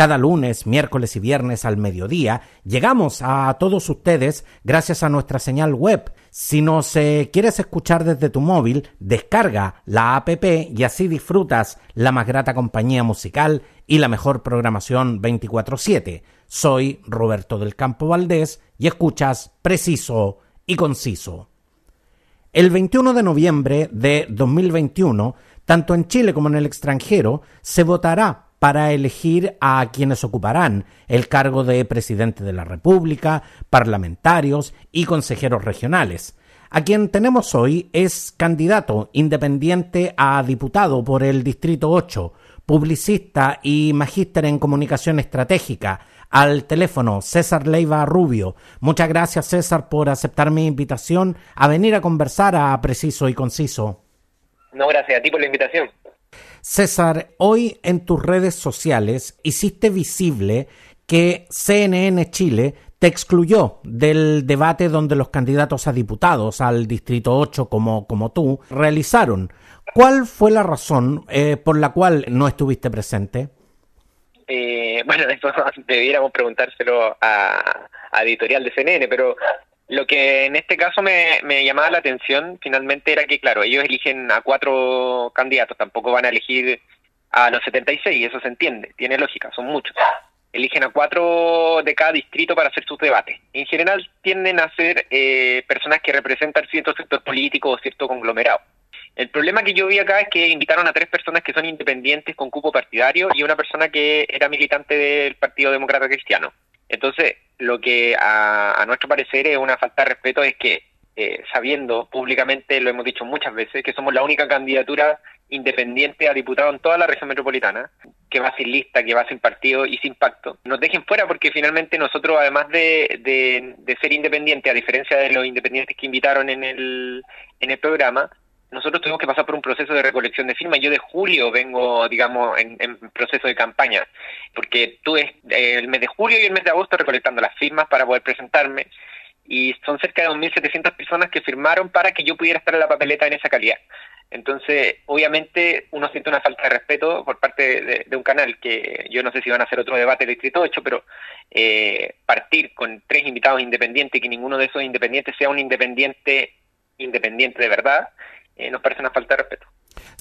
cada lunes, miércoles y viernes al mediodía. Llegamos a todos ustedes gracias a nuestra señal web. Si nos eh, quieres escuchar desde tu móvil, descarga la app y así disfrutas la más grata compañía musical y la mejor programación 24/7. Soy Roberto del Campo Valdés y escuchas preciso y conciso. El 21 de noviembre de 2021, tanto en Chile como en el extranjero, se votará para elegir a quienes ocuparán el cargo de presidente de la República, parlamentarios y consejeros regionales. A quien tenemos hoy es candidato independiente a diputado por el Distrito 8, publicista y magíster en comunicación estratégica. Al teléfono César Leiva Rubio. Muchas gracias César por aceptar mi invitación a venir a conversar a Preciso y Conciso. No, gracias a ti por la invitación. César, hoy en tus redes sociales hiciste visible que CNN Chile te excluyó del debate donde los candidatos a diputados al Distrito 8 como, como tú realizaron. ¿Cuál fue la razón eh, por la cual no estuviste presente? Eh, bueno, eso debiéramos preguntárselo a, a Editorial de CNN, pero lo que en este caso me, llamaba la atención finalmente era que, claro, ellos eligen a cuatro candidatos, tampoco van a elegir a los 76, eso se entiende, tiene lógica, son muchos. Eligen a cuatro de cada distrito para hacer sus debates. En general tienden a ser eh, personas que representan cierto sector político o cierto conglomerado. El problema que yo vi acá es que invitaron a tres personas que son independientes con cupo partidario y una persona que era militante del Partido Demócrata Cristiano. Entonces, lo que a, nuestro parecer es una falta de respeto es que, eh, sabiendo públicamente, lo hemos dicho muchas veces, que somos la única candidatura independiente a diputado en toda la región metropolitana, que va sin lista, que va sin partido y sin pacto, nos dejen fuera porque finalmente nosotros, además de, de, de ser independientes, a diferencia de los independientes que invitaron en el, en el programa, nosotros tuvimos que pasar por un proceso de recolección de firmas. Yo de julio vengo, digamos, en, proceso de campaña, porque tuve eh, el mes de julio y el mes de agosto recolectando las firmas para poder presentarme. Y son cerca de 2.700 personas que firmaron para que yo pudiera estar en la papeleta en esa calidad. Entonces, obviamente, uno siente una falta de respeto por parte de, un canal que yo no sé si van a hacer otro debate del Distrito 8, pero eh, partir con tres invitados independientes y que ninguno de esos independientes sea un independiente independiente de verdad, eh, nos parece una falta de respeto.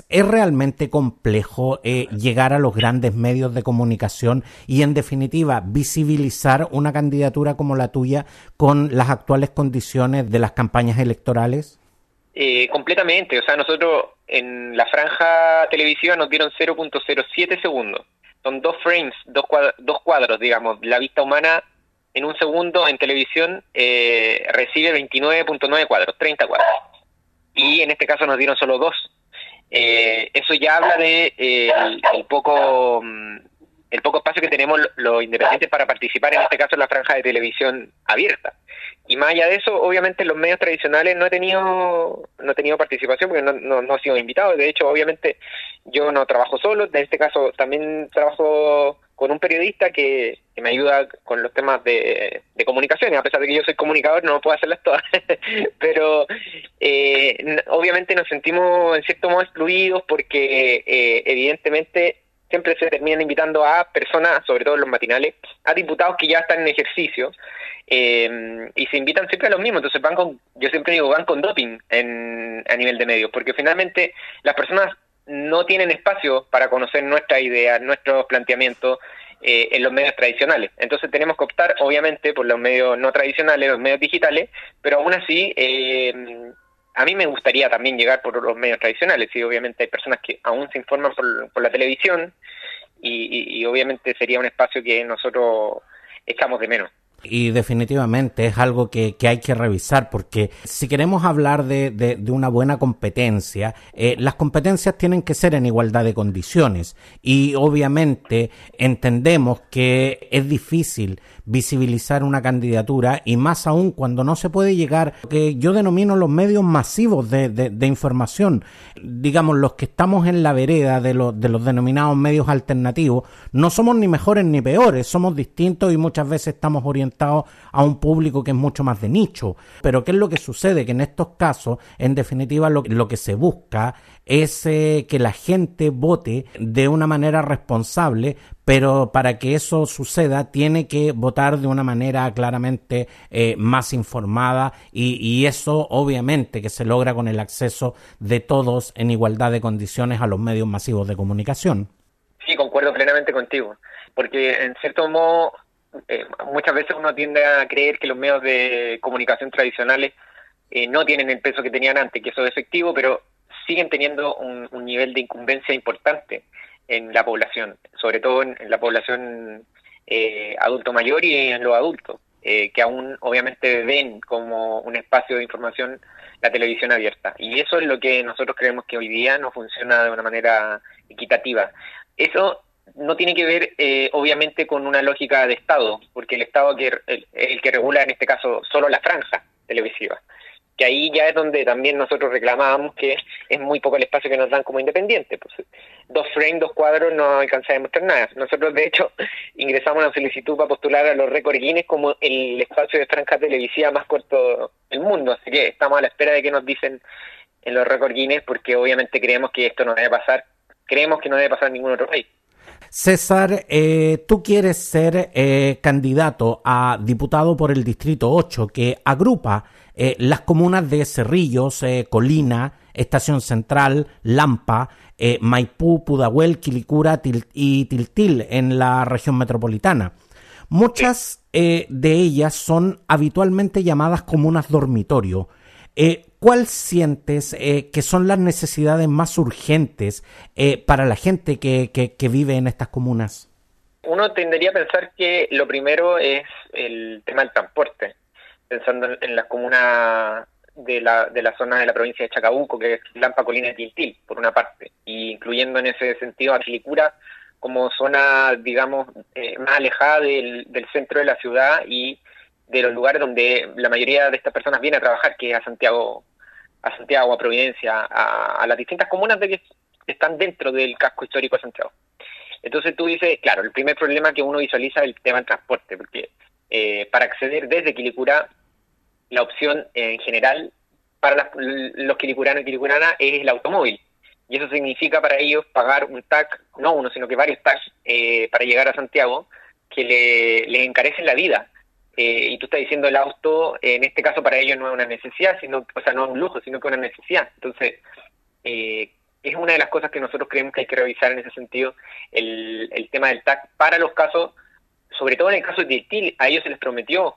Es realmente complejo eh, llegar a los grandes medios de comunicación y, en definitiva, visibilizar una candidatura como la tuya con las actuales condiciones de las campañas electorales. Eh, completamente. O sea, nosotros en la franja televisiva nos dieron 0.07 segundos. Son dos frames, dos cuadros, dos cuadros, digamos. La vista humana en un segundo en televisión recibe 29.9 cuadros, 30 cuadros y en este caso nos dieron solo dos. Eh, eso ya habla de eh, el, poco mm, el poco espacio que tenemos los independientes para participar en este caso en la franja de televisión abierta. Y más allá de eso obviamente en los medios tradicionales no he tenido no he tenido participación porque no, no, no he sido invitado. De hecho obviamente yo no trabajo solo. En este caso también trabajo con un periodista que, me ayuda con los temas de, de comunicación, a pesar de que yo soy comunicador, no puedo hacerlas todas, pero eh, obviamente nos sentimos en cierto modo excluidos porque eh, evidentemente siempre se terminan invitando a personas, sobre todo en los matinales, a diputados que ya están en ejercicio, eh, y se invitan siempre a los mismos, entonces van con, yo siempre digo, van con doping en, a nivel de medios, porque finalmente las personas no tienen espacio para conocer nuestra idea, nuestros planteamientos eh, en los medios tradicionales. Entonces tenemos que optar, obviamente, por los medios no tradicionales, los medios digitales, pero aún así, eh, a mí me gustaría también llegar por los medios tradicionales, y obviamente hay personas que aún se informan por, la televisión, y, obviamente sería un espacio que nosotros echamos de menos. Y definitivamente es algo que, hay que revisar porque si queremos hablar de, de, de una buena competencia, eh, las competencias tienen que ser en igualdad de condiciones. Y obviamente entendemos que es difícil visibilizar una candidatura y más aún cuando no se puede llegar, que yo denomino los medios masivos de, de, información, digamos los que estamos en la vereda de los, de los denominados medios alternativos, no somos ni mejores ni peores, somos distintos y muchas veces estamos orientados a un público que es mucho más de nicho. Pero ¿qué es lo que sucede? Que en estos casos, en definitiva, lo, lo que se busca es eh, que la gente vote de una manera responsable, pero para que eso suceda tiene que votar de una manera claramente eh, más informada y, eso obviamente que se logra con el acceso de todos en igualdad de condiciones a los medios masivos de comunicación. Sí, concuerdo plenamente contigo, porque en cierto modo eh, muchas veces uno tiende a creer que los medios de comunicación tradicionales eh, no tienen el peso que tenían antes, que eso es efectivo, pero siguen teniendo un nivel de incumbencia importante en la población, sobre todo en, la población eh, adulto mayor y en los adultos, eh, que aún obviamente ven como un espacio de información la televisión abierta. Y eso es lo que nosotros creemos que hoy día no funciona de una manera equitativa. Eso no tiene que ver, eh, obviamente, con una lógica de Estado, porque el Estado que el, el que regula en este caso solo la franja televisiva que ahí ya es donde también nosotros reclamábamos que es muy poco el espacio que nos dan como independientes. Pues, dos frames, dos cuadros no alcanza a demostrar nada. Nosotros, de hecho, ingresamos una solicitud para postular a los récords Guinness como el espacio de franja televisiva más corto del mundo. Así que estamos a la espera de que nos dicen en los récords Guinness, porque obviamente creemos que esto no debe pasar. Creemos que no debe pasar en ningún otro país. César, eh, tú quieres ser eh, candidato a diputado por el Distrito 8, que agrupa eh, las comunas de Cerrillos, eh, Colina, Estación Central, Lampa, eh, Maipú, Pudahuel, Quilicura y Tiltil en la región metropolitana. Muchas de ellas son habitualmente llamadas comunas dormitorio. ¿Cuál sientes que son las necesidades más urgentes para la gente que, que, que vive en estas comunas? Uno tendería a pensar que lo primero es el tema del transporte pensando en, las comunas de la, de la zona de la provincia de Chacabuco, que es Lampa, Colina y Tiltil, por una parte, y incluyendo en ese sentido a Quilicura como zona, digamos, eh, más alejada del, del centro de la ciudad y de los lugares donde la mayoría de estas personas viene a trabajar, que es a Santiago, a Santiago, a Providencia, a, a las distintas comunas de que están dentro del casco histórico de Santiago. Entonces tú dices, claro, el primer problema que uno visualiza es el tema del transporte, porque eh, para acceder desde Quilicura la opción en general para las, los quilicuranos y quilicuranas es el automóvil. Y eso significa para ellos pagar un TAC, no uno, sino que varios TAC eh, para llegar a Santiago, que le encarecen la vida. Eh, y tú estás diciendo el auto, en este caso para ellos no es una necesidad, sino, o sea, no es un lujo, sino que es una necesidad. Entonces, eh, es una de las cosas que nosotros creemos que hay que revisar en ese sentido, el, el tema del TAC para los casos, sobre todo en el caso de TIL, a ellos se les prometió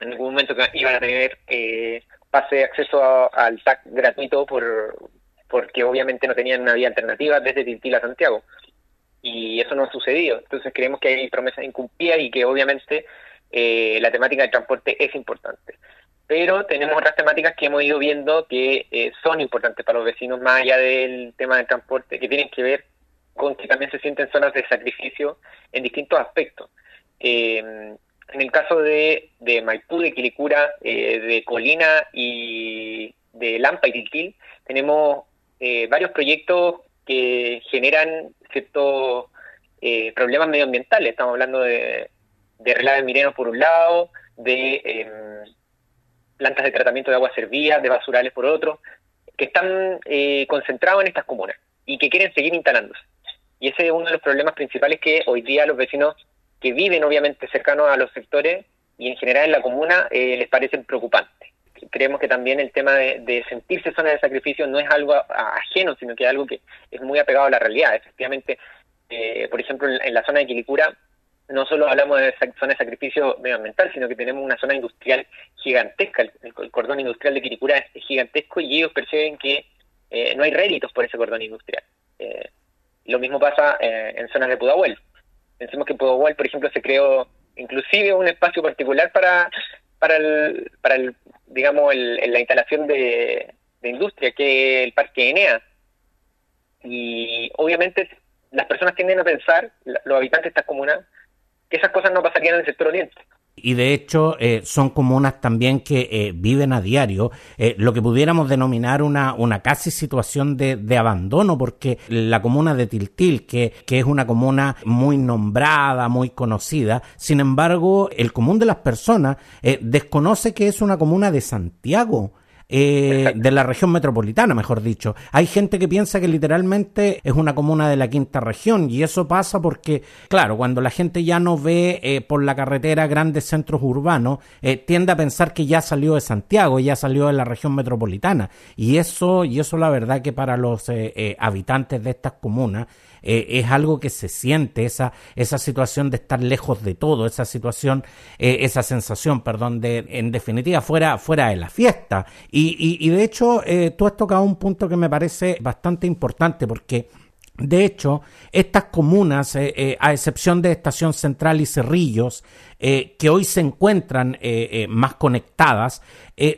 en algún momento que iban a tener eh, pase acceso a, al TAC gratuito por porque obviamente no tenían una vía alternativa desde Tiltil a Santiago. Y eso no ha sucedido. Entonces creemos que hay promesas incumplidas y que obviamente eh, la temática del transporte es importante. Pero tenemos otras temáticas que hemos ido viendo que eh, son importantes para los vecinos, más allá del tema del transporte, que tienen que ver con que también se sienten zonas de sacrificio en distintos aspectos. Eh, en el caso de, de Maipú, de Quilicura, eh, de Colina y de Lampa y Tiltil, tenemos eh, varios proyectos que generan ciertos eh, problemas medioambientales. Estamos hablando de, relaves mineros por un lado, de eh, plantas de tratamiento de aguas servidas, de basurales por otro, que están eh, concentrados en estas comunas y que quieren seguir instalándose. Y ese es uno de los problemas principales que hoy día los vecinos que viven obviamente cercanos a los sectores y en general en la comuna eh, les parecen preocupantes. Creemos que también el tema de, de, sentirse zona de sacrificio no es algo ajeno, sino que es algo que es muy apegado a la realidad. Efectivamente, eh, por ejemplo, en, la zona de Quilicura no solo hablamos de zona de sacrificio medioambiental, sino que tenemos una zona industrial gigantesca. El, cordón industrial de Quilicura es, gigantesco y ellos perciben que eh, no hay réditos por ese cordón industrial. Eh, lo mismo pasa en zonas de Pudahuel Pensemos que Pudahuel, por ejemplo, se creó inclusive un espacio particular para, para el, digamos, el, la instalación de, industria, que es el Parque Enea. Y obviamente las personas tienden a pensar, los habitantes de estas comunas, que esas cosas no pasarían en el sector oriente y de hecho eh, son comunas también que eh, viven a diario. Eh, lo que pudiéramos denominar una, una casi situación de, de, abandono porque la comuna de Tiltil que, que es una comuna muy nombrada, muy conocida, sin embargo el común de las personas desconoce que es una comuna de Santiago eh, de la región metropolitana, mejor dicho. Hay gente que piensa que literalmente es una comuna de la quinta región y eso pasa porque, claro, cuando la gente ya no ve eh, por la carretera grandes centros urbanos, eh, tiende a pensar que ya salió de Santiago, ya salió de la región metropolitana y eso, y eso la verdad que para los habitantes de estas comunas eh, es algo que se siente, esa, esa situación de estar lejos de todo, esa situación, eh, esa sensación, perdón, de, en definitiva, fuera, fuera de la fiesta. Y, y, y de hecho, eh, tú has tocado un punto que me parece bastante importante porque de hecho, estas comunas, eh, eh, a excepción de Estación Central y Cerrillos, eh, que hoy se encuentran más conectadas,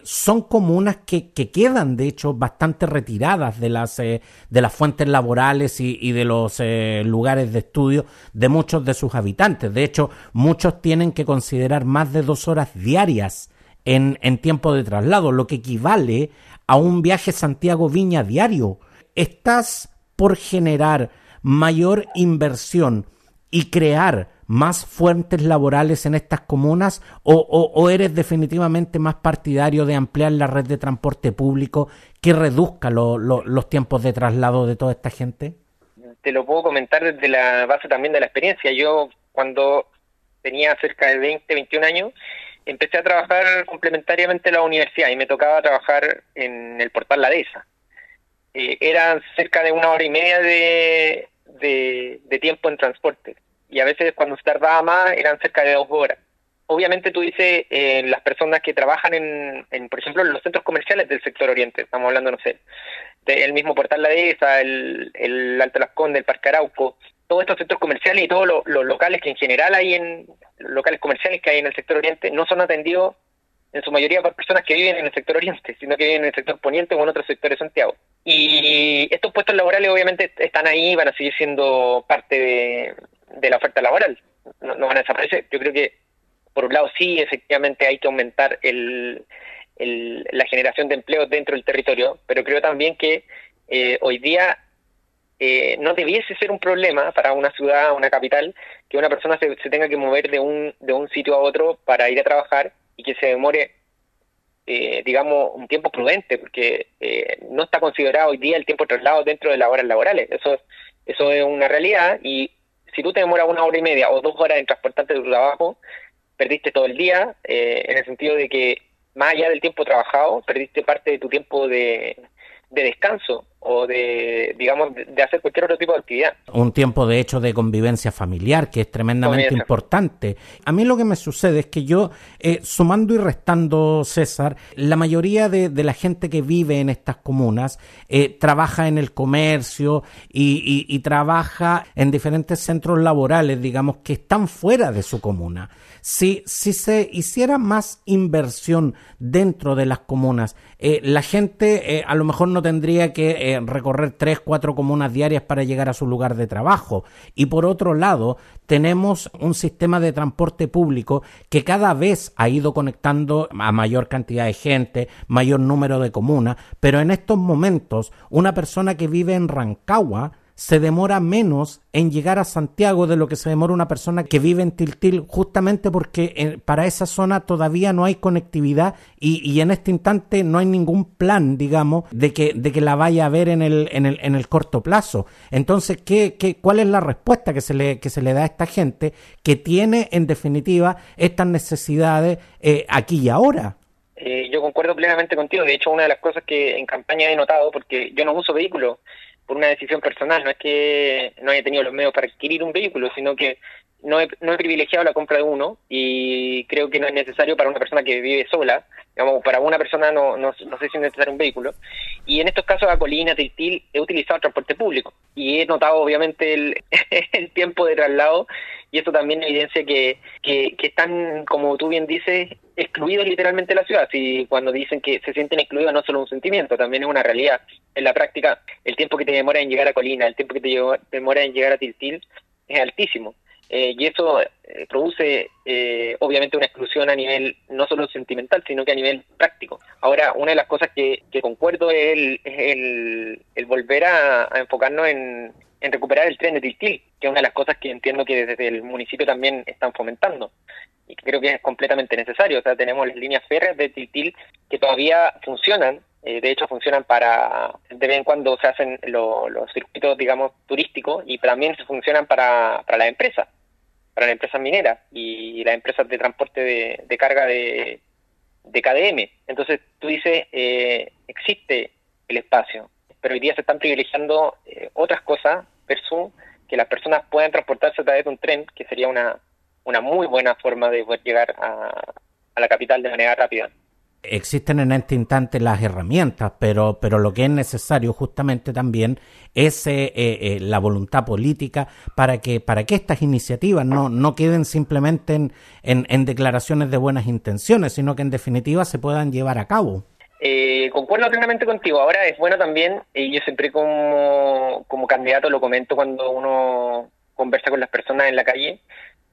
son comunas que, quedan, de hecho, bastante retiradas de las, de las fuentes laborales y, de los lugares de estudio de muchos de sus habitantes. De hecho, muchos tienen que considerar más de dos horas diarias en, en tiempo de traslado, lo que equivale a un viaje Santiago-Viña diario. Estas por generar mayor inversión y crear más fuentes laborales en estas comunas o, eres definitivamente más partidario de ampliar la red de transporte público que reduzca los tiempos de traslado de toda esta gente? Te lo puedo comentar desde la base también de la experiencia. Yo cuando tenía cerca de 20, 21 años, empecé a trabajar complementariamente en la universidad y me tocaba trabajar en el portal La eh, eran cerca de una hora y media de, de, tiempo en transporte. Y a veces cuando se tardaba más eran cerca de dos horas. Obviamente tú dices eh, las personas que trabajan en, en, por ejemplo, los centros comerciales del sector oriente, estamos hablando, no sé, del mismo Portal La Dehesa, el, el Alto Las Condes, el Parque Arauco, todos estos centros comerciales y todos los, locales que en general hay en los locales comerciales que hay en el sector oriente no son atendidos en su mayoría por personas que viven en el sector oriente, sino que viven en el sector poniente o en otros sectores de Santiago. Y estos puestos laborales obviamente están ahí, van a seguir siendo parte de, la oferta laboral, no, van a desaparecer. Yo creo que, por un lado, sí, efectivamente hay que aumentar el, la generación de empleo dentro del territorio, pero creo también que eh, hoy día eh, no debiese ser un problema para una ciudad, una capital, que una persona se, se tenga que mover de un, de un sitio a otro para ir a trabajar y que se demore, eh, digamos, un tiempo prudente, porque eh, no está considerado hoy día el tiempo traslado dentro de las horas laborales. Eso, eso es una realidad y si tú te demoras una hora y media o dos horas en transportarte tu trabajo, perdiste todo el día, eh, en el sentido de que más allá del tiempo trabajado, perdiste parte de tu tiempo de, de descanso o de, digamos, de hacer cualquier otro tipo de actividad. Un tiempo, de hecho, de convivencia familiar, que es tremendamente importante. A mí lo que me sucede es que yo, eh, sumando y restando, César, la mayoría de, la gente que vive en estas comunas eh, trabaja en el comercio y, y trabaja en diferentes centros laborales, digamos, que están fuera de su comuna. Si, si se hiciera más inversión dentro de las comunas, eh, la gente eh, a lo mejor no tendría que recorrer tres, cuatro comunas diarias para llegar a su lugar de trabajo. Y por otro lado, tenemos un sistema de transporte público que cada vez ha ido conectando a mayor cantidad de gente, mayor número de comunas, pero en estos momentos una persona que vive en Rancagua se demora menos en llegar a Santiago de lo que se demora una persona que vive en Tiltil, justamente porque eh, para esa zona todavía no hay conectividad y, en este instante no hay ningún plan, digamos, de que, de que la vaya a ver en el, en el, en el corto plazo. Entonces, ¿qué, qué, ¿cuál es la respuesta que se, le, que se le da a esta gente que tiene, en definitiva, estas necesidades eh, aquí y ahora? Eh, yo concuerdo plenamente contigo. De hecho, una de las cosas que en campaña he notado, porque yo no uso vehículos, por una decisión personal, no es que no haya tenido los medios para adquirir un vehículo, sino que no he, privilegiado la compra de uno y creo que no es necesario para una persona que vive sola, digamos, para una persona no, no, sé si es necesario un vehículo. Y en estos casos a Colina, Tiltil, he utilizado transporte público y he notado obviamente el, el tiempo de traslado y esto también evidencia que, que, están, como tú bien dices, excluidos literalmente de la ciudad. Y cuando dicen que se sienten excluidos no es solo un sentimiento, también es una realidad. En la práctica, el tiempo que te demora en llegar a Colina, el tiempo que te demora en llegar a Tiltil es altísimo. Eh, y eso eh, produce eh, obviamente una exclusión a nivel no solo sentimental, sino que a nivel práctico. Ahora, una de las cosas que, concuerdo es el, el, volver a, enfocarnos en, recuperar el tren de Tiltil, que es una de las cosas que entiendo que desde el municipio también están fomentando y que creo que es completamente necesario. O sea, tenemos las líneas férreas de Tiltil que todavía funcionan, de hecho funcionan para, de vez en cuando se hacen los circuitos, digamos, turísticos y también funcionan para, para las empresas para las empresas mineras y las empresas de transporte de, carga de, de, KDM. Entonces tú dices, eh, existe el espacio, pero hoy día se están privilegiando eh, otras cosas versus que las personas puedan transportarse a través de un tren, que sería una, una muy buena forma de poder llegar a, a la capital de manera rápida existen en este instante las herramientas, pero, pero lo que es necesario justamente también es eh, eh, la voluntad política para que, para que estas iniciativas no, no queden simplemente en, en, declaraciones de buenas intenciones, sino que en definitiva se puedan llevar a cabo. Eh, concuerdo plenamente contigo. Ahora es bueno también, y yo siempre como, como candidato lo comento cuando uno conversa con las personas en la calle,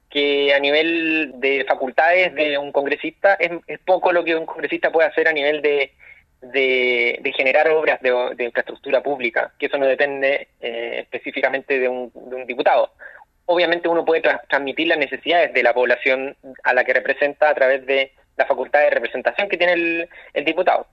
que a nivel de facultades de un congresista es, poco lo que un congresista puede hacer a nivel de, de, generar obras de, infraestructura pública, que eso no depende eh, específicamente de un, diputado. Obviamente uno puede transmitir las necesidades de la población a la que representa a través de la facultad de representación que tiene el, diputado.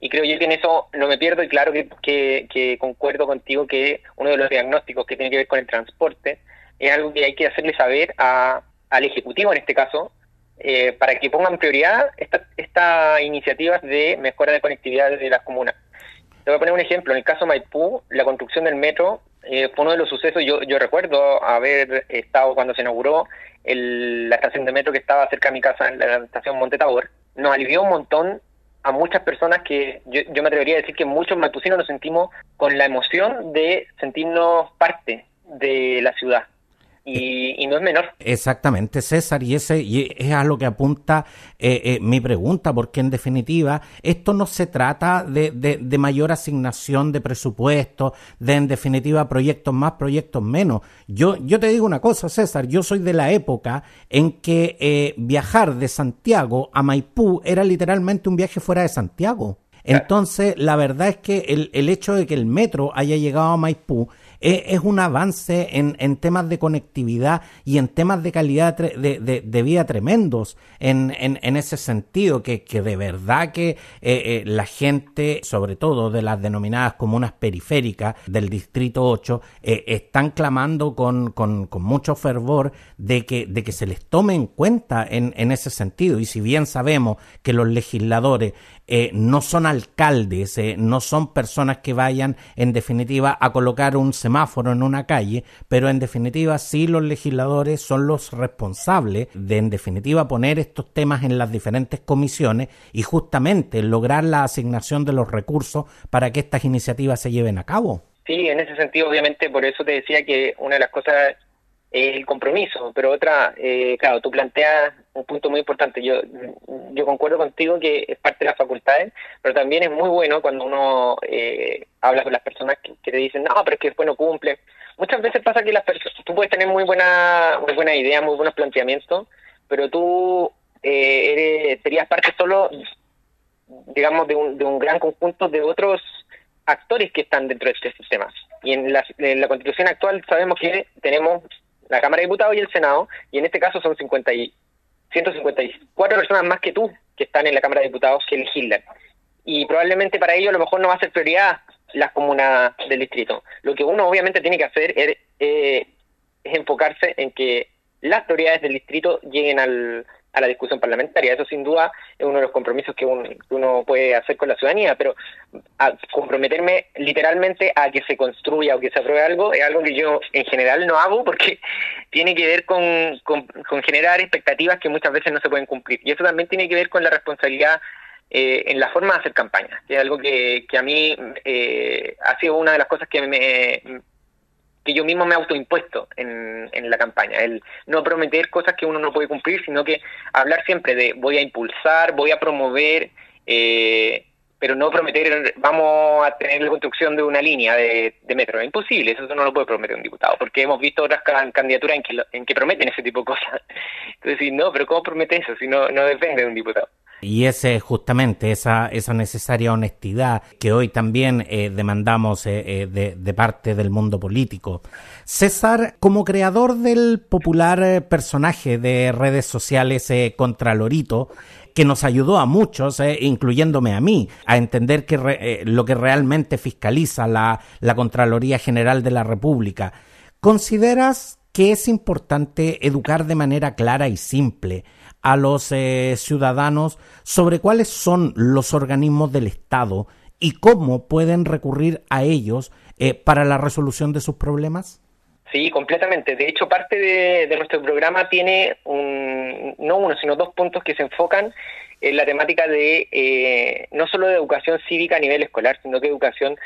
Y creo yo que en eso no me pierdo y claro que, que concuerdo contigo que uno de los diagnósticos que tiene que ver con el transporte es algo que hay que hacerle saber al Ejecutivo en este caso, eh, para que pongan prioridad estas esta iniciativas de mejora de conectividad de las comunas. Te voy a poner un ejemplo. En el caso Maipú, la construcción del metro eh, fue uno de los sucesos. Yo, yo recuerdo haber estado cuando se inauguró la estación de metro que estaba cerca de mi casa, en la estación Monte Tabor. Nos alivió un montón a muchas personas que yo, yo me atrevería a decir que muchos maipucinos nos sentimos con la emoción de sentirnos parte de la ciudad y, no es menor. Exactamente, César, y ese es a lo que apunta eh, eh, mi pregunta, porque en definitiva esto no se trata de, de, mayor asignación de presupuesto, de en definitiva proyectos más, proyectos menos. Yo, yo te digo una cosa, César, yo soy de la época en que eh, viajar de Santiago a Maipú era literalmente un viaje fuera de Santiago. Entonces, la verdad es que el, el hecho de que el metro haya llegado a Maipú es, un avance en, en, temas de conectividad y en temas de calidad de, de, vida tremendos en, en, ese sentido, que, que de verdad que eh, eh, la gente, sobre todo de las denominadas comunas periféricas del Distrito 8, eh, están clamando con, con, con, mucho fervor de que, de que se les tome en cuenta en, en ese sentido. Y si bien sabemos que los legisladores no son alcaldes, no son personas que vayan en definitiva a colocar un semáforo en una calle, pero en definitiva sí los legisladores son los responsables de en definitiva poner estos temas en las diferentes comisiones y justamente lograr la asignación de los recursos para que estas iniciativas se lleven a cabo. Sí, en ese sentido, obviamente, por eso te decía que una de las cosas el compromiso, pero otra, eh, claro, tú planteas un punto muy importante. Yo, yo concuerdo contigo que es parte de las facultades, pero también es muy bueno cuando uno eh, habla con las personas que, te dicen, no, pero es que después no cumple. Muchas veces pasa que las personas, tú puedes tener muy buena, muy buena idea, muy buenos planteamientos, pero tú eh, eres, serías parte solo, digamos, de un, de un gran conjunto de otros actores que están dentro de este sistema. Y en la, en la constitución actual sabemos que tenemos la Cámara de Diputados y el Senado, y en este caso son 50 y, 154 personas más que tú que están en la Cámara de Diputados que legislan. Y probablemente para ello a lo mejor no va a ser prioridad las comunas del distrito. Lo que uno obviamente tiene que hacer es, eh, es enfocarse en que las prioridades del distrito lleguen al, a la discusión parlamentaria. Eso sin duda es uno de los compromisos que, uno puede hacer con la ciudadanía, pero a comprometerme literalmente a que se construya o que se apruebe algo es algo que yo en general no hago porque tiene que ver con, con, generar expectativas que muchas veces no se pueden cumplir. Y eso también tiene que ver con la responsabilidad eh, en la forma de hacer campaña, que es algo que, que a mí eh, ha sido una de las cosas que me, que yo mismo me autoimpuesto en, en la campaña, el no prometer cosas que uno no puede cumplir, sino que hablar siempre de voy a impulsar, voy a promover, eh, pero no prometer vamos a tener la construcción de una línea de, metro. Es imposible, eso no lo puede prometer un diputado, porque hemos visto otras candidaturas en que, en que prometen ese tipo de cosas. Entonces, no, pero ¿cómo promete eso si no, no depende de un diputado? Y es justamente esa, esa necesaria honestidad que hoy también eh, demandamos eh, eh, de, parte del mundo político. César, como creador del popular personaje de redes sociales Contralorito, que nos ayudó a muchos, incluyéndome a mí, a entender que lo que realmente fiscaliza la, la Contraloría General de la República, ¿consideras que es importante educar de manera clara y simple a los eh, ciudadanos sobre cuáles son los organismos del Estado y cómo pueden recurrir a ellos eh, para la resolución de sus problemas? Sí, completamente. De hecho, parte de, nuestro programa tiene un, no uno, sino dos puntos que se enfocan en la temática de eh, no solo de educación cívica a nivel escolar, sino que educación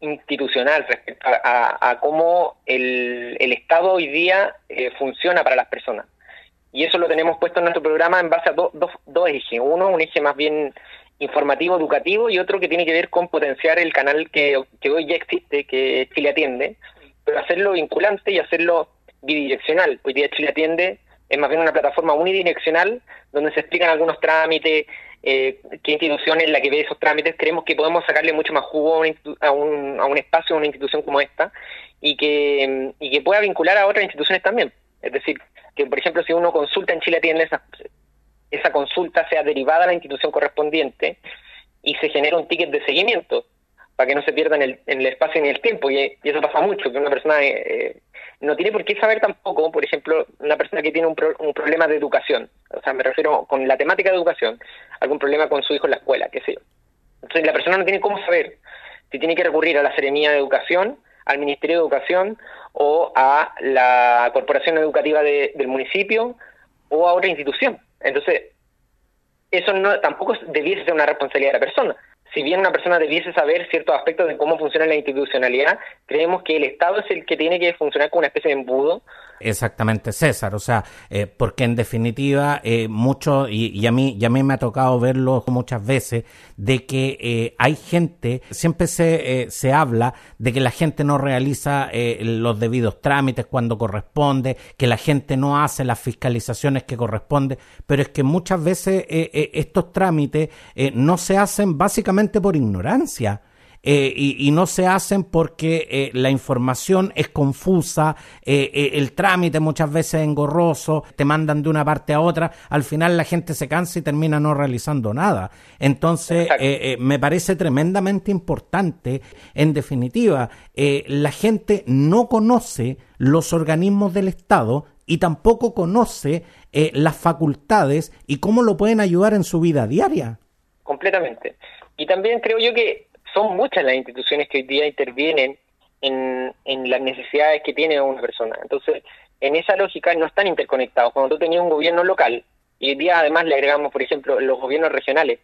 institucional respecto a, cómo el, Estado hoy día funciona para las personas. Y eso lo tenemos puesto en nuestro programa en base a dos ejes. Uno, un eje más bien informativo, educativo, y otro que tiene que ver con potenciar el canal que, hoy ya existe, que Chile Atiende, pero hacerlo vinculante y hacerlo bidireccional. Hoy día Chile Atiende es más bien una plataforma unidireccional donde se explican algunos trámites, eh, qué institución es la que ve esos trámites. Creemos que podemos sacarle mucho más jugo a un, a un espacio, a una institución como esta, y que, y que pueda vincular a otras instituciones también. Es decir, que por ejemplo si uno consulta en Chile tiene esa, esa consulta sea derivada a la institución correspondiente y se genera un ticket de seguimiento para que no se pierda en el, en el espacio ni el tiempo. Y, eso pasa mucho que una persona eh, eh, no tiene por qué saber tampoco por ejemplo una persona que tiene un, un problema de educación. O sea me refiero con la temática de educación algún problema con su hijo en la escuela qué sé yo. Entonces la persona no tiene cómo saber si tiene que recurrir a la Seremía de Educación al Ministerio de Educación o a la corporación educativa del municipio o a otra institución. Entonces, eso no tampoco debiese ser una responsabilidad de la persona si bien una persona debiese saber ciertos aspectos de cómo funciona la institucionalidad, creemos que el Estado es el que tiene que funcionar como una especie de embudo. Exactamente, César. O sea, eh, porque en definitiva, eh, mucho, y, a mí, y a mí me ha tocado verlo muchas veces, de que eh, hay gente, siempre se, se habla de que la gente no realiza los debidos trámites cuando corresponde, que la gente no hace las fiscalizaciones que corresponde, pero es que muchas veces estos trámites no se hacen básicamente por ignorancia. Eh, y, no se hacen porque eh, la información es confusa, eh, el trámite muchas veces es engorroso, te mandan de una parte a otra, al final la gente se cansa y termina no realizando nada. Entonces, me parece tremendamente importante, en definitiva, la gente no conoce los organismos del Estado y tampoco conoce las facultades y cómo lo pueden ayudar en su vida diaria. Completamente. Y también creo yo que son muchas las instituciones que hoy día intervienen en, en las necesidades que tiene una persona. Entonces, en esa lógica no están interconectados. Cuando tú tenías un gobierno local, y hoy día además le agregamos, por ejemplo, los gobiernos regionales,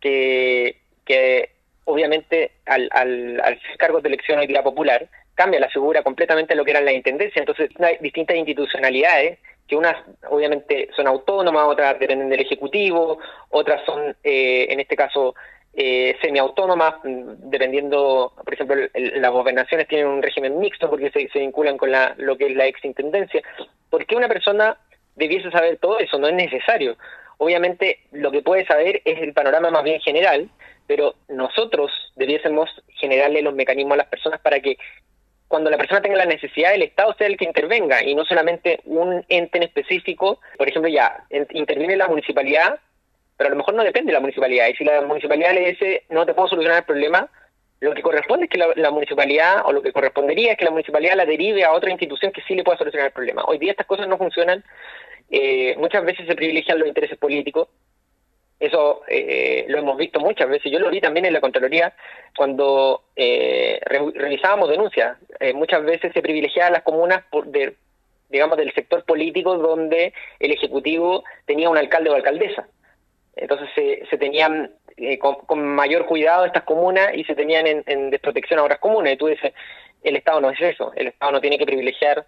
que, que obviamente al, al, al ser cargos de elección hoy día popular, cambia la figura completamente a lo que era la intendencia. Entonces, hay distintas institucionalidades que unas obviamente son autónomas, otras dependen del Ejecutivo, otras son, eh, en este caso, eh, semiautónomas, dependiendo, por ejemplo, las gobernaciones tienen un régimen mixto porque se, vinculan con la, lo que es la exintendencia. ¿Por qué una persona debiese saber todo eso? No es necesario. Obviamente, lo que puede saber es el panorama más bien general, pero nosotros debiésemos generarle los mecanismos a las personas para que cuando la persona tenga la necesidad, el Estado sea el que intervenga y no solamente un ente en específico. Por ejemplo, ya interviene la municipalidad pero a lo mejor no depende de la municipalidad. Y si la municipalidad le dice, no te puedo solucionar el problema, lo que corresponde es que la, municipalidad, o lo que correspondería es que la municipalidad la derive a otra institución que sí le pueda solucionar el problema. Hoy día estas cosas no funcionan, eh, muchas veces se privilegian los intereses políticos, eso eh, lo hemos visto muchas veces, yo lo vi también en la Contraloría cuando eh, revisábamos denuncias, muchas veces se privilegiaban las comunas por, de, digamos del sector político donde el Ejecutivo tenía un alcalde o alcaldesa entonces se, se tenían eh, con, mayor cuidado estas comunas y se tenían en, desprotección a otras comunas. Y tú dices, el Estado no es eso, el Estado no tiene que privilegiar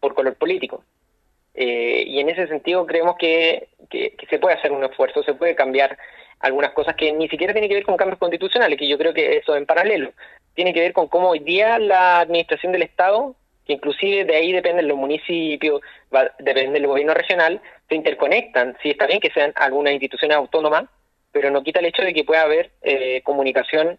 por color político. Eh, y en ese sentido creemos que, que, se puede hacer un esfuerzo, se puede cambiar algunas cosas que ni siquiera tienen que ver con cambios constitucionales, que yo creo que eso en paralelo, tiene que ver con cómo hoy día la administración del Estado, que inclusive de ahí dependen los municipios, depende del gobierno regional, se interconectan. Sí, está bien que sean algunas instituciones autónomas, pero no quita el hecho de que pueda haber eh, comunicación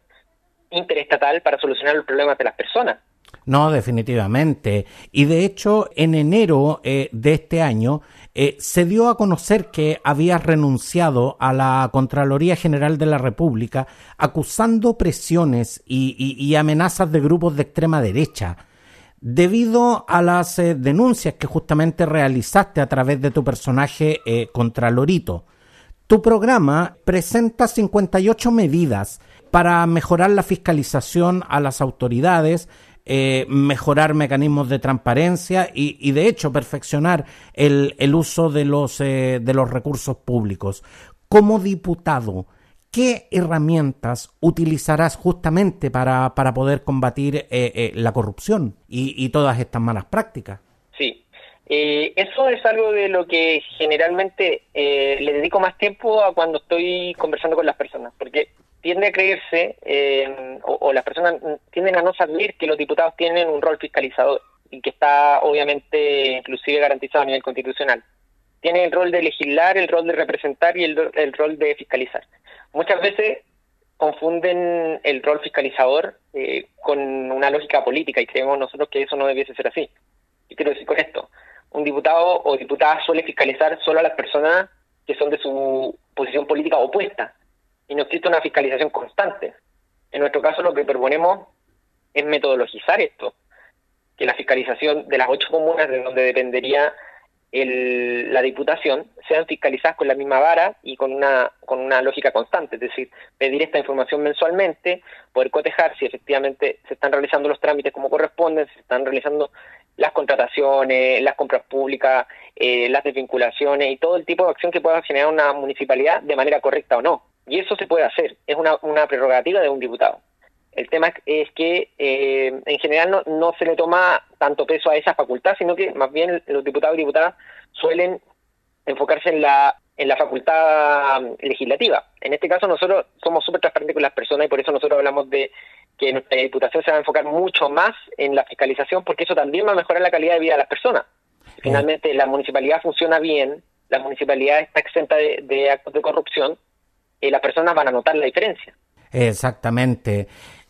interestatal para solucionar los problemas de las personas. No, definitivamente. Y de hecho, en enero eh, de este año eh, se dio a conocer que había renunciado a la Contraloría General de la República acusando presiones y, amenazas de grupos de extrema derecha debido a las eh, denuncias que justamente realizaste a través de tu personaje Contralorito. Tu programa presenta 58 medidas para mejorar la fiscalización a las autoridades, eh, mejorar mecanismos de transparencia y, de hecho perfeccionar el, uso de los, eh, de los recursos públicos. Como diputado, ¿qué herramientas utilizarás justamente para, para poder combatir eh, la corrupción y, todas estas malas prácticas? Sí, eso es algo de lo que generalmente le dedico más tiempo a cuando estoy conversando con las personas, porque tiende a creerse, eh, o, las personas tienden a no saber que los diputados tienen un rol fiscalizador y que está obviamente inclusive garantizado a nivel constitucional. Tienen el rol de legislar, el rol de representar y el, rol de fiscalizar. Muchas veces confunden el rol fiscalizador eh, con una lógica política y creemos nosotros que eso no debiese ser así. ¿Qué quiero decir con esto? Un diputado o diputada suele fiscalizar solo a las personas que son de su posición política opuesta y no existe una fiscalización constante. En nuestro caso lo que proponemos es metodologizar esto, que la fiscalización de las ocho comunas de donde dependería el, la diputación sean fiscalizadas con la misma vara y con una, con una lógica constante, es decir, pedir esta información mensualmente, poder cotejar si efectivamente se están realizando los trámites como corresponden, si se están realizando las contrataciones, las compras públicas, eh, las desvinculaciones y todo el tipo de acción que pueda generar una municipalidad de manera correcta o no. Y eso se puede hacer, es una, una prerrogativa de un diputado. El tema es que eh, en general no, no se le toma tanto peso a esa facultad, sino que más bien los diputados y diputadas suelen enfocarse en la en la facultad legislativa. En este caso nosotros somos súper transparentes con las personas y por eso nosotros hablamos de que nuestra diputación se va a enfocar mucho más en la fiscalización porque eso también va a mejorar la calidad de vida de las personas. Finalmente la municipalidad funciona bien, la municipalidad está exenta de actos de corrupción, y las personas van a notar la diferencia. Exactamente.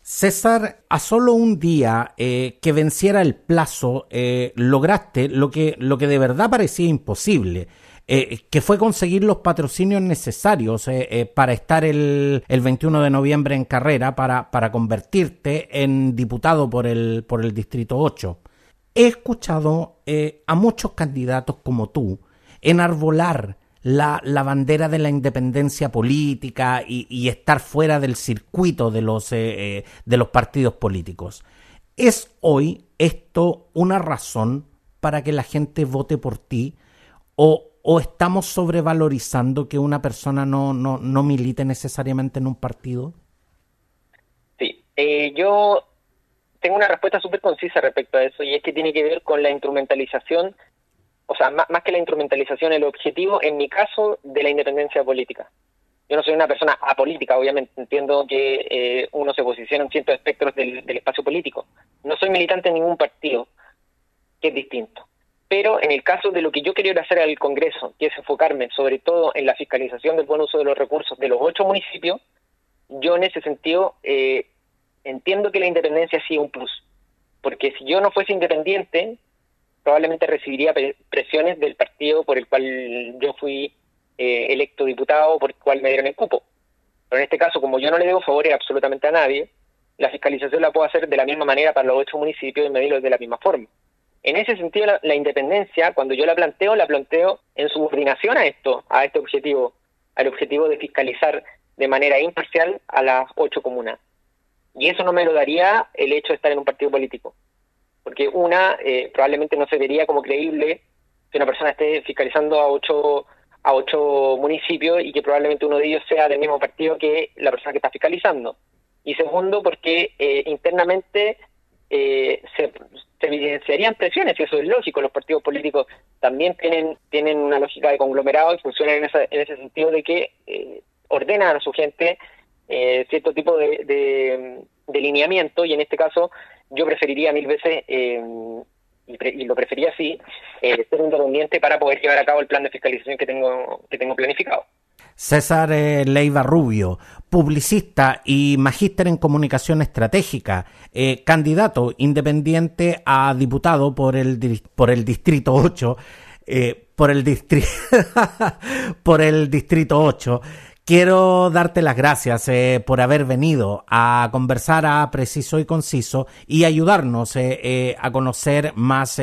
César, a solo un día eh, que venciera el plazo, eh, lograste lo que, lo que de verdad parecía imposible, eh, que fue conseguir los patrocinios necesarios para estar el, el, 21 de noviembre en carrera, para, para convertirte en diputado por el, por el Distrito 8. He escuchado a muchos candidatos como tú enarbolar la, la bandera de la independencia política y, estar fuera del circuito de los, eh, eh, de los partidos políticos. ¿Es hoy esto una razón para que la gente vote por ti o, o estamos sobrevalorizando que una persona no, no, no milite necesariamente en un partido? Sí, eh, yo tengo una respuesta súper concisa respecto a eso y es que tiene que ver con la instrumentalización o sea, más, que la instrumentalización, el objetivo, en mi caso, de la independencia política. Yo no soy una persona apolítica, obviamente, entiendo que eh, uno se posiciona en ciertos espectros del, espacio político. No soy militante en ningún partido, que es distinto. Pero en el caso de lo que yo quería hacer al Congreso, que es enfocarme sobre todo en la fiscalización del buen uso de los recursos de los ocho municipios, yo en ese sentido eh, entiendo que la independencia sí es un plus. Porque si yo no fuese independiente, probablemente recibiría presiones del partido por el cual yo fui eh, electo diputado, por el cual me dieron el cupo. Pero en este caso, como yo no le debo favores absolutamente a nadie, la fiscalización la puedo hacer de la misma manera para los ocho municipios y medirlos de la misma forma. En ese sentido, la, independencia, cuando yo la planteo, la planteo en subordinación a esto, a este objetivo, al objetivo de fiscalizar de manera imparcial a las ocho comunas. Y eso no me lo daría el hecho de estar en un partido político porque una, eh, probablemente no se vería como creíble que una persona esté fiscalizando a ocho, a ocho municipios y que probablemente uno de ellos sea del mismo partido que la persona que está fiscalizando. Y segundo, porque eh, internamente eh, se, evidenciarían presiones, y eso es lógico, los partidos políticos también tienen, tienen una lógica de conglomerado y funcionan en, en ese sentido de que eh, ordenan a su gente eh, cierto tipo de, de, lineamiento, y en este caso yo preferiría mil veces, eh, y, lo prefería así, ser independiente para poder llevar a cabo el plan de fiscalización que tengo, que tengo planificado. César eh, Leiva Rubio, publicista y magíster en comunicación estratégica, eh, candidato independiente a diputado por el, por el Distrito 8, eh, por, el por el Distrito 8. Quiero darte las gracias eh, por haber venido a conversar a Preciso y Conciso y ayudarnos eh, eh, a conocer más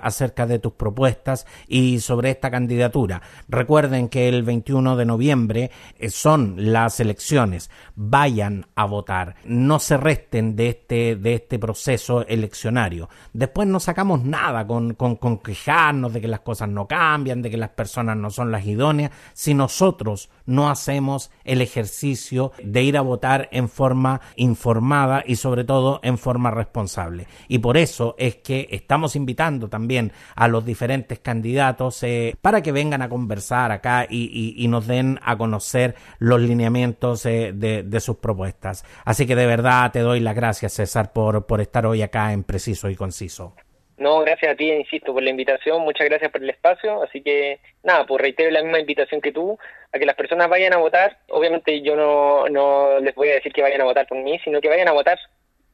acerca de tus propuestas y sobre esta candidatura. Recuerden que el 21 de noviembre son las elecciones. Vayan a votar. No se resten de este, de este proceso eleccionario. Después no sacamos nada con, con, con quejarnos de que las cosas no cambian, de que las personas no son las idóneas, si nosotros no hacemos el ejercicio de ir a votar en forma informada y sobre todo en forma responsable. Y por eso es que estamos invitando también a los diferentes candidatos eh, para que vengan a conversar acá y, nos den a conocer los lineamientos eh, de, sus propuestas. Así que de verdad te doy las gracias, César, por, por estar hoy acá en Preciso y Conciso. No, gracias a ti, insisto, por la invitación, muchas gracias por el espacio, así que nada, pues reitero la misma invitación que tú, a que las personas vayan a votar, obviamente yo no, no les voy a decir que vayan a votar por mí, sino que vayan a votar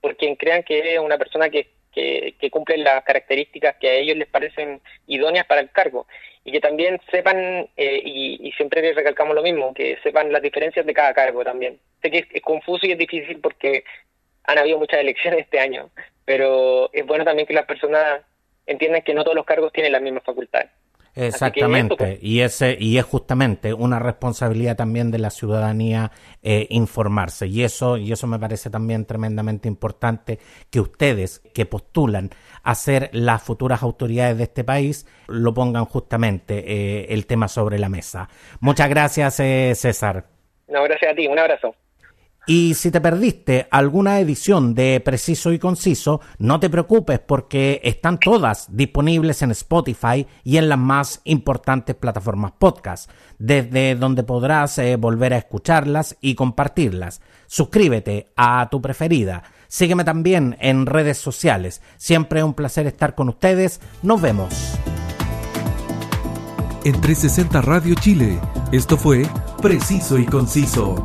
por quien crean que es una persona que, que, cumple las características que a ellos les parecen idóneas para el cargo, y que también sepan, eh, y, siempre les recalcamos lo mismo, que sepan las diferencias de cada cargo también. Sé que es confuso y es difícil porque han habido muchas elecciones este año, pero es bueno también que las personas entiendan que no todos los cargos tienen las mismas facultades. Exactamente, pues. y ese y es justamente una responsabilidad también de la ciudadanía eh, informarse y eso y eso me parece también tremendamente importante que ustedes que postulan a ser las futuras autoridades de este país lo pongan justamente eh, el tema sobre la mesa. Muchas gracias, eh, César. No, gracias a ti, un abrazo. Y si te perdiste alguna edición de Preciso y Conciso, no te preocupes porque están todas disponibles en Spotify y en las más importantes plataformas podcast, desde donde podrás eh, volver a escucharlas y compartirlas. Suscríbete a tu preferida. Sígueme también en redes sociales. Siempre un placer estar con ustedes. Nos vemos. En 360 Radio Chile, esto fue Preciso y Conciso